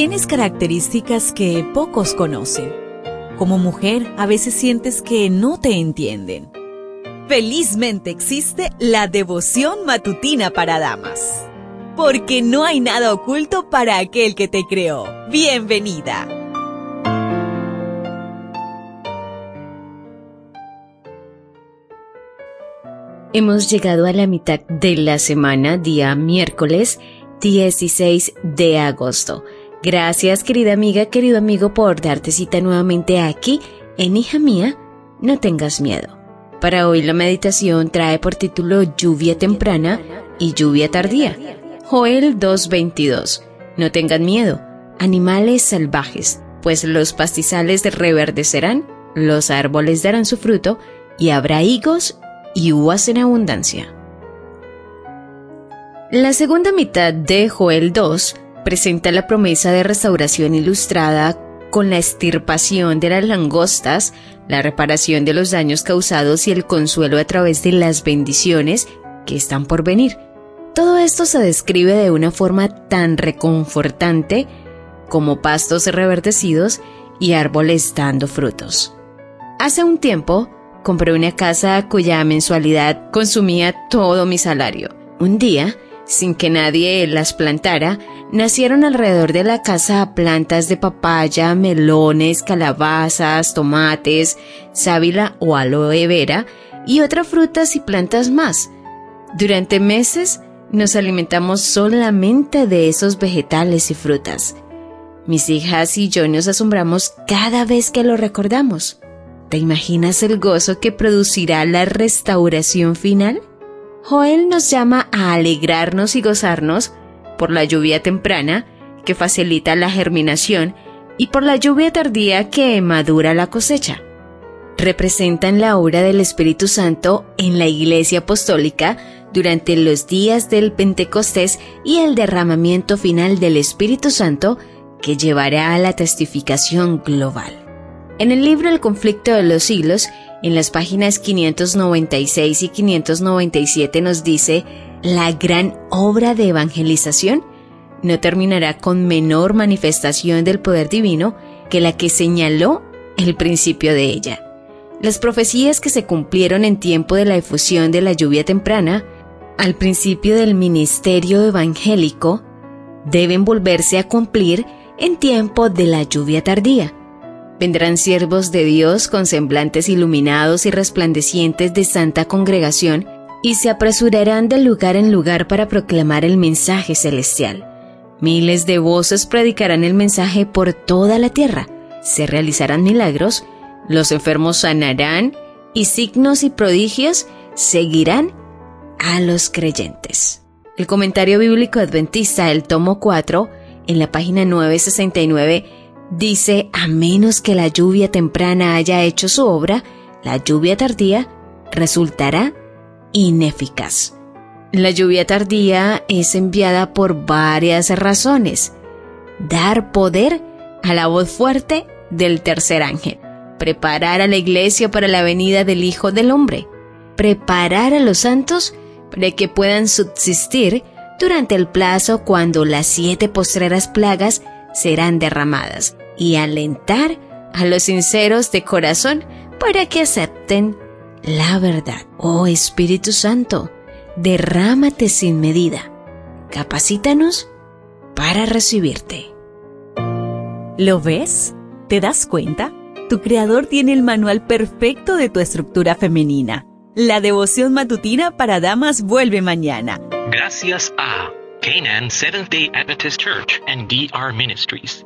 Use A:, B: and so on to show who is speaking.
A: Tienes características que pocos conocen. Como mujer, a veces sientes que no te entienden. Felizmente existe la devoción matutina para damas. Porque no hay nada oculto para aquel que te creó. Bienvenida.
B: Hemos llegado a la mitad de la semana, día miércoles 16 de agosto. Gracias querida amiga, querido amigo por darte cita nuevamente aquí en Hija Mía, no tengas miedo. Para hoy la meditación trae por título Lluvia temprana y lluvia tardía. Joel 2.22. No tengan miedo, animales salvajes, pues los pastizales reverdecerán, los árboles darán su fruto, y habrá higos y uvas en abundancia. La segunda mitad de Joel 2 presenta la promesa de restauración ilustrada con la estirpación de las langostas, la reparación de los daños causados y el consuelo a través de las bendiciones que están por venir. Todo esto se describe de una forma tan reconfortante como pastos reverdecidos y árboles dando frutos. Hace un tiempo compré una casa cuya mensualidad consumía todo mi salario. Un día, sin que nadie las plantara, nacieron alrededor de la casa plantas de papaya, melones, calabazas, tomates, sábila o aloe vera y otras frutas y plantas más. Durante meses nos alimentamos solamente de esos vegetales y frutas. Mis hijas y yo nos asombramos cada vez que lo recordamos. ¿Te imaginas el gozo que producirá la restauración final? Joel nos llama a alegrarnos y gozarnos por la lluvia temprana, que facilita la germinación, y por la lluvia tardía que madura la cosecha. Representan la obra del Espíritu Santo en la Iglesia Apostólica durante los días del Pentecostés y el derramamiento final del Espíritu Santo que llevará a la testificación global. En el libro El conflicto de los siglos, en las páginas 596 y 597 nos dice, la gran obra de evangelización no terminará con menor manifestación del poder divino que la que señaló el principio de ella. Las profecías que se cumplieron en tiempo de la efusión de la lluvia temprana, al principio del ministerio evangélico, deben volverse a cumplir en tiempo de la lluvia tardía Vendrán siervos de Dios con semblantes iluminados y resplandecientes de santa congregación, y se apresurarán de lugar en lugar para proclamar el mensaje celestial. Miles de voces predicarán el mensaje por toda la tierra, se realizarán milagros, los enfermos sanarán, y signos y prodigios seguirán a los creyentes. El comentario bíblico adventista, el tomo 4, en la página 969, Dice, a menos que la lluvia temprana haya hecho su obra, la lluvia tardía resultará ineficaz. La lluvia tardía es enviada por varias razones. Dar poder a la voz fuerte del tercer ángel. Preparar a la iglesia para la venida del Hijo del Hombre. Preparar a los santos para que puedan subsistir durante el plazo cuando las siete postreras plagas serán derramadas y alentar a los sinceros de corazón para que acepten la verdad. Oh Espíritu Santo, derrámate sin medida. Capacítanos para recibirte.
A: ¿Lo ves? ¿Te das cuenta? Tu creador tiene el manual perfecto de tu estructura femenina. La devoción matutina para damas vuelve mañana.
C: Gracias a Canaan Seventh Day Adventist Church and DR Ministries.